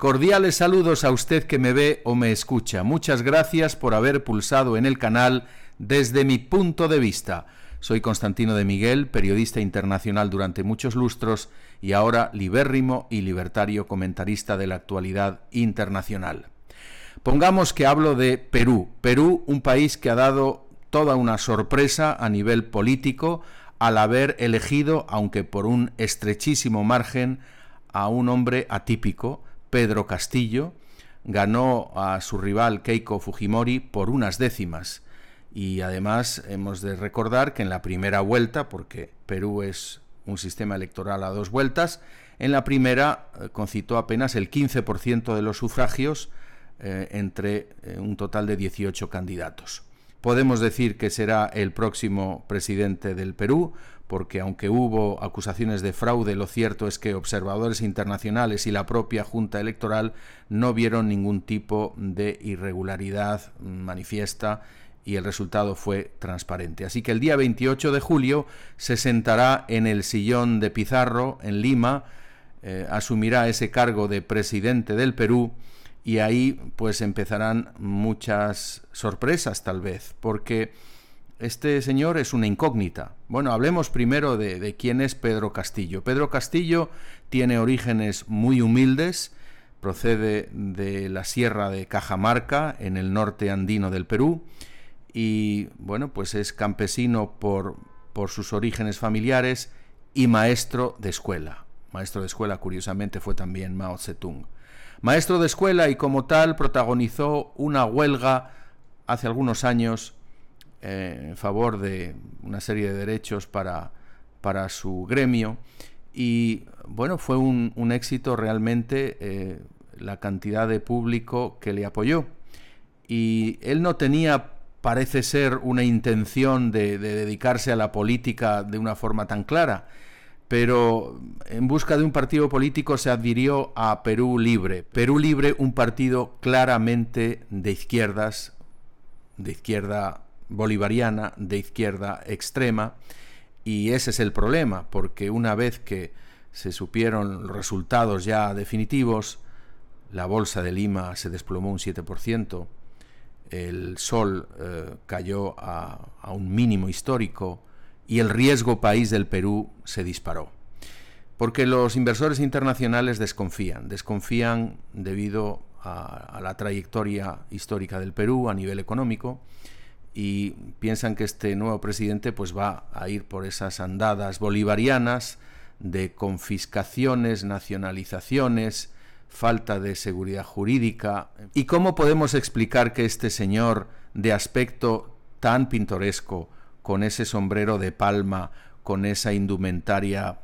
Cordiales saludos a usted que me ve o me escucha. Muchas gracias por haber pulsado en el canal desde mi punto de vista. Soy Constantino de Miguel, periodista internacional durante muchos lustros y ahora libérrimo y libertario comentarista de la actualidad internacional. Pongamos que hablo de Perú. Perú, un país que ha dado toda una sorpresa a nivel político al haber elegido, aunque por un estrechísimo margen, a un hombre atípico, Pedro Castillo, ganó a su rival Keiko Fujimori por unas décimas. Y además hemos de recordar que en la primera vuelta, porque Perú es un sistema electoral a dos vueltas, en la primera eh, concitó apenas el 15% de los sufragios eh, entre eh, un total de 18 candidatos. Podemos decir que será el próximo presidente del Perú, porque aunque hubo acusaciones de fraude, lo cierto es que observadores internacionales y la propia Junta Electoral no vieron ningún tipo de irregularidad manifiesta y el resultado fue transparente. Así que el día 28 de julio se sentará en el sillón de Pizarro en Lima, eh, asumirá ese cargo de presidente del Perú y ahí pues empezarán muchas sorpresas tal vez, porque este señor es una incógnita. Bueno, hablemos primero de, quién es Pedro Castillo. Pedro Castillo tiene orígenes muy humildes, procede de la sierra de Cajamarca, en el norte andino del Perú, y bueno, pues es campesino por, por sus orígenes familiares y maestro de escuela. Maestro de escuela, curiosamente, fue también Mao Zedong. Maestro de escuela y como tal protagonizó una huelga hace algunos años eh, en favor de una serie de derechos para, para su gremio y bueno, fue un, éxito realmente eh, la cantidad de público que le apoyó. Y él no tenía, parece ser, una intención de dedicarse a la política de una forma tan clara, pero en busca de un partido político se adhirió a Perú Libre. Perú Libre, un partido claramente de izquierdas, de izquierda bolivariana de izquierda extrema y ese es el problema, porque una vez que se supieron los resultados ya definitivos, la bolsa de Lima se desplomó un 7%, el sol eh, cayó a, un mínimo histórico y el riesgo país del Perú se disparó. Porque los inversores internacionales desconfían, desconfían debido a la trayectoria histórica del Perú a nivel económico, y piensan que este nuevo presidente pues va a ir por esas andadas bolivarianas de confiscaciones, nacionalizaciones, falta de seguridad jurídica. ¿Y cómo podemos explicar que este señor de aspecto tan pintoresco, con ese sombrero de palma, con esa indumentaria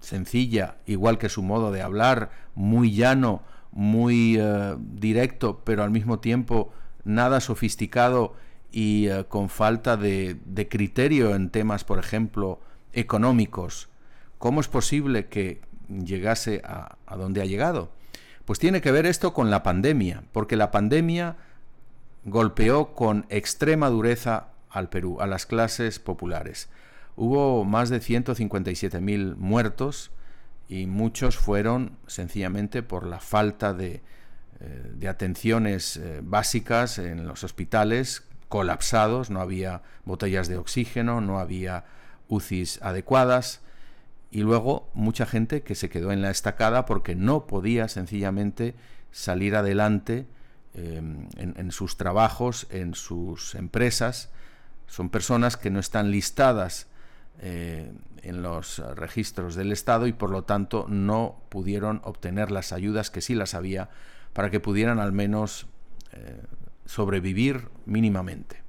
sencilla, igual que su modo de hablar, muy llano, muy eh, directo, pero al mismo tiempo nada sofisticado y eh, con falta de, criterio en temas, por ejemplo, económicos, ¿cómo es posible que llegase a, donde ha llegado? Pues tiene que ver esto con la pandemia, porque la pandemia golpeó con extrema dureza al Perú, a las clases populares. Hubo más de 157.000 muertos y muchos fueron sencillamente por la falta de, eh, atenciones eh, básicas en los hospitales colapsados, no había botellas de oxígeno, no había UCIs adecuadas y luego mucha gente que se quedó en la estacada porque no podía sencillamente salir adelante em, en, sus trabajos, en sus empresas. Son personas que no están listadas eh, en los registros del Estado y por lo tanto no pudieron obtener las ayudas que sí las había para que pudieran al menos eh, sobrevivir mínimamente.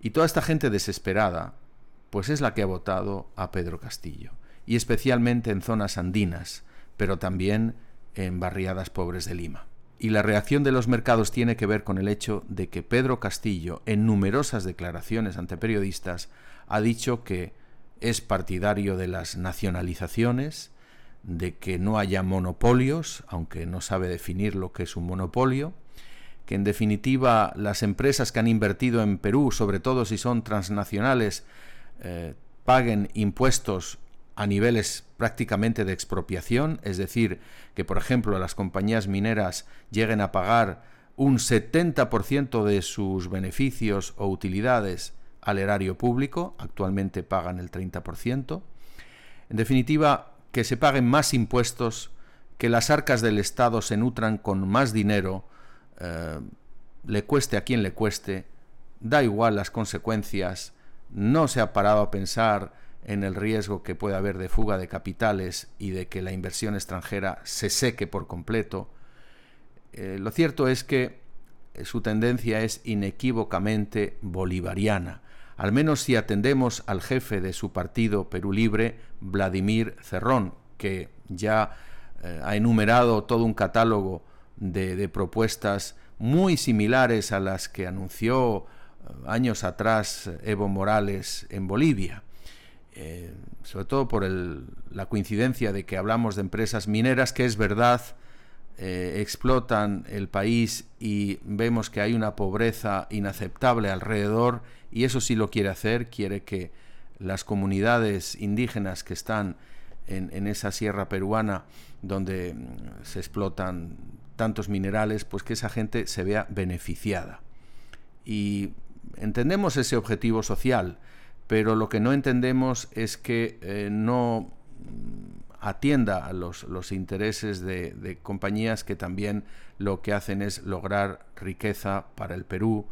Y toda esta gente desesperada, pues es la que ha votado a Pedro Castillo, y especialmente en zonas andinas, pero también en barriadas pobres de Lima. Y la reacción de los mercados tiene que ver con el hecho de que Pedro Castillo, en numerosas declaraciones ante periodistas, ha dicho que es partidario de las nacionalizaciones, de que no haya monopolios, aunque no sabe definir lo que es un monopolio, que en definitiva las empresas que han invertido en Perú, sobre todo si son transnacionales, eh, paguen impuestos a niveles prácticamente de expropiación, es decir, que por ejemplo las compañías mineras lleguen a pagar un 70% de sus beneficios o utilidades al erario público, actualmente pagan el 30%. En definitiva, que se paguen más impuestos, que las arcas del Estado se nutran con más dinero, eh, le cueste a quien le cueste, da igual las consecuencias, no se ha parado a pensar en el riesgo que puede haber de fuga de capitales y de que la inversión extranjera se seque por completo. Eh, lo cierto es que su tendencia es inequívocamente bolivariana, al menos si atendemos al jefe de su partido Perú Libre, Vladimir Cerrón, que ya eh, ha enumerado todo un catálogo de, propuestas muy similares a las que anunció eh, años atrás Evo Morales en Bolivia. Eh, sobre todo por la coincidencia de que hablamos de empresas mineras, que es verdad, explotan el país y vemos que hay una pobreza inaceptable alrededor, y eso sí lo quiere hacer, quiere que las comunidades indígenas que están en, esa sierra peruana donde mm, se explotan tantos minerales, pues que esa gente se vea beneficiada. Y entendemos ese objetivo social, pero lo que no entendemos es que eh, no atienda a los, intereses de, compañías que también lo que hacen es lograr riqueza para el Perú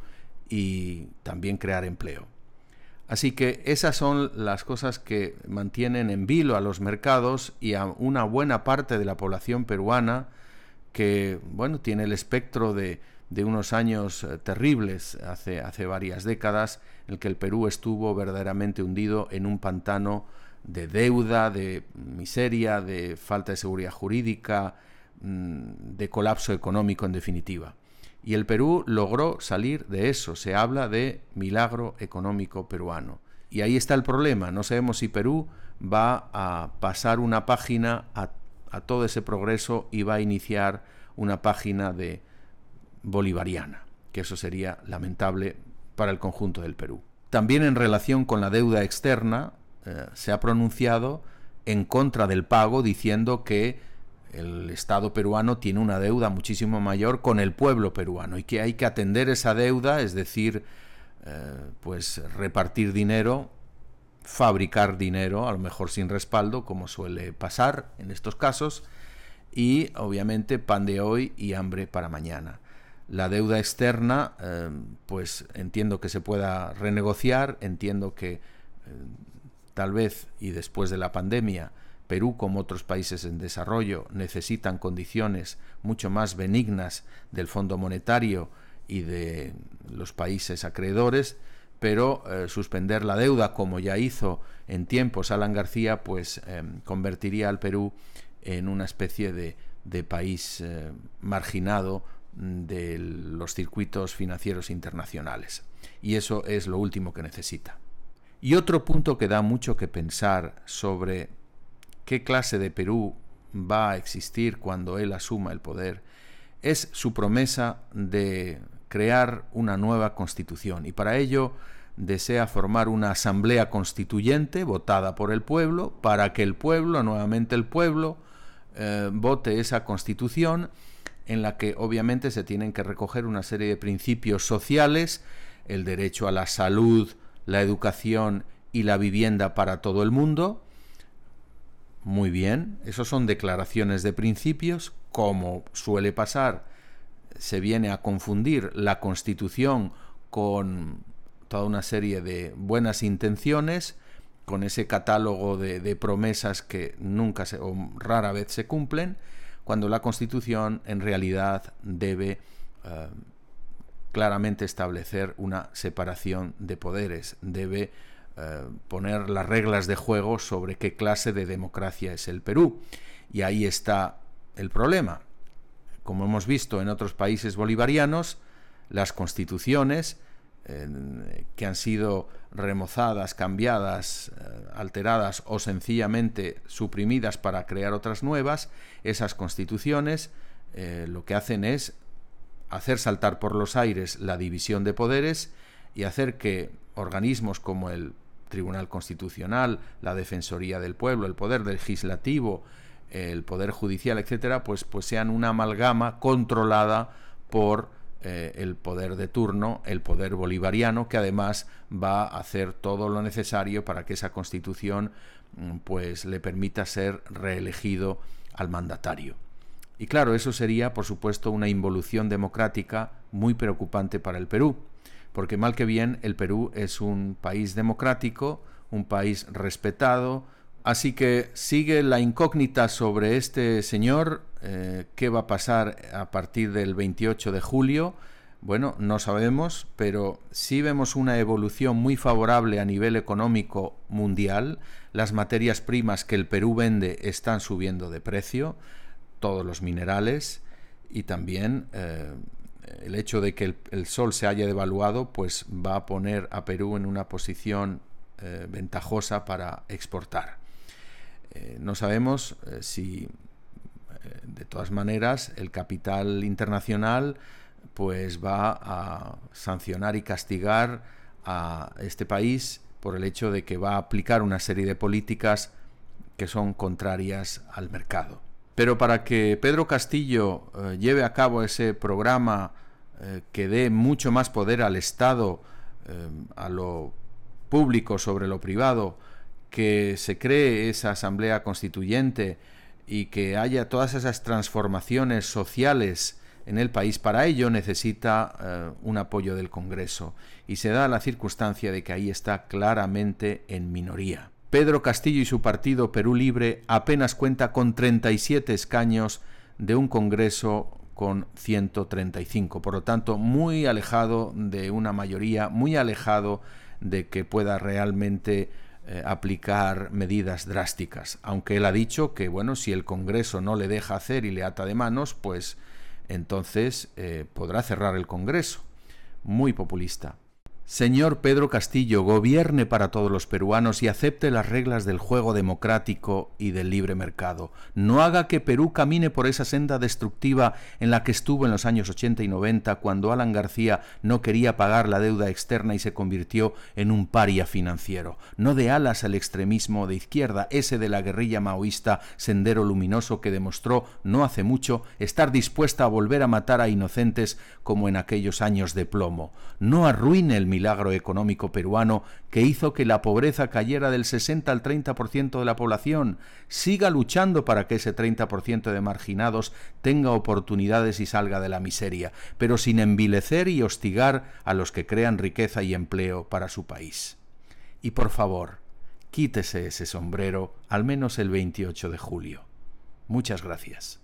y también crear empleo. Así que esas son las cosas que mantienen en vilo a los mercados y a una buena parte de la población peruana que, bueno, tiene el espectro de, unos años eh, terribles hace, hace varias décadas, en el que el Perú estuvo verdaderamente hundido en un pantano de deuda, de miseria, de falta de seguridad jurídica, mm, de colapso económico en definitiva. Y el Perú logró salir de eso. Se habla de milagro económico peruano. Y ahí está el problema. No sabemos si Perú va a pasar una página a, todo ese progreso y va a iniciar una página de bolivariana, que eso sería lamentable para el conjunto del Perú. También en relación con la deuda externa, eh, se ha pronunciado en contra del pago diciendo que el Estado peruano tiene una deuda muchísimo mayor con el pueblo peruano y que hay que atender esa deuda, es decir, eh, pues repartir dinero, fabricar dinero, a lo mejor sin respaldo, como suele pasar en estos casos, y obviamente pan de hoy y hambre para mañana. La deuda externa, eh, pues entiendo que se pueda renegociar, entiendo que eh, tal vez y después de la pandemia, Perú, como otros países en desarrollo, necesitan condiciones mucho más benignas del Fondo Monetario y de los países acreedores, pero eh, suspender la deuda, como ya hizo en tiempos Alan García, pues em, convertiría al Perú en una especie de, país eh, marginado de los circuitos financieros internacionales. Y eso es lo último que necesita. Y otro punto que da mucho que pensar sobre qué clase de Perú va a existir cuando él asuma el poder, es su promesa de crear una nueva constitución y para ello desea formar una asamblea constituyente votada por el pueblo para que el pueblo, nuevamente el pueblo, eh, vote esa constitución en la que obviamente se tienen que recoger una serie de principios sociales, el derecho a la salud, la educación y la vivienda para todo el mundo, muy bien, esos son declaraciones de principios, como suele pasar, se viene a confundir la Constitución con toda una serie de buenas intenciones, con ese catálogo de, promesas que nunca se, o rara vez se cumplen, cuando la Constitución en realidad debe eh, claramente establecer una separación de poderes, debe eh, poner las reglas de juego sobre qué clase de democracia es el Perú. Y ahí está el problema. Como hemos visto en otros países bolivarianos, las constituciones que han sido remozadas, cambiadas, eh, alteradas o sencillamente suprimidas para crear otras nuevas, esas constituciones eh, lo que hacen es hacer saltar por los aires la división de poderes y hacer que organismos como el Tribunal Constitucional, la Defensoría del Pueblo, el Poder Legislativo, el Poder Judicial, etcétera, pues, pues sean una amalgama controlada por eh, el poder de turno, el poder bolivariano, que además va a hacer todo lo necesario para que esa constitución mm, pues le permita ser reelegido al mandatario. Y claro, eso sería, por supuesto, una involución democrática muy preocupante para el Perú, porque mal que bien el Perú es un país democrático, un país respetado, así que sigue la incógnita sobre este señor, eh, qué va a pasar a partir del 28 de julio. Bueno, no sabemos, pero sí vemos una evolución muy favorable a nivel económico mundial. Las materias primas que el Perú vende están subiendo de precio, todos los minerales y también eh, el hecho de que el, sol se haya devaluado, pues va a poner a Perú en una posición eh, ventajosa para exportar. No sabemos si de todas maneras, el capital internacional pues va a sancionar y castigar a este país por el hecho de que va a aplicar una serie de políticas que son contrarias al mercado. Pero para que Pedro Castillo eh, lleve a cabo ese programa eh, que dé mucho más poder al Estado, eh, a lo público sobre lo privado, que se cree esa asamblea constituyente, y que haya todas esas transformaciones sociales en el país, para ello necesita eh, un apoyo del Congreso y se da la circunstancia de que ahí está claramente en minoría. Pedro Castillo y su partido Perú Libre apenas cuenta con 37 escaños de un Congreso con 135, por lo tanto muy alejado de una mayoría, muy alejado de que pueda realmente eh, aplicar medidas drásticas, aunque él ha dicho que bueno, si el Congreso no le deja hacer y le ata de manos, pues entonces eh, podrá cerrar el Congreso. Muy populista. Señor Pedro Castillo, gobierne para todos los peruanos y acepte las reglas del juego democrático y del libre mercado. No haga que Perú camine por esa senda destructiva en la que estuvo en los años 80 y 90 cuando Alan García no quería pagar la deuda externa y se convirtió en un paria financiero. No de alas al extremismo de izquierda, ese de la guerrilla maoísta Sendero Luminoso que demostró no hace mucho estar dispuesta a volver a matar a inocentes como en aquellos años de plomo. No arruine el milagro económico peruano que hizo que la pobreza cayera del 60 al 30% de la población, siga luchando para que ese 30% de marginados tenga oportunidades y salga de la miseria, pero sin envilecer y hostigar a los que crean riqueza y empleo para su país. Y por favor, quítese ese sombrero al menos el 28 de julio. Muchas gracias.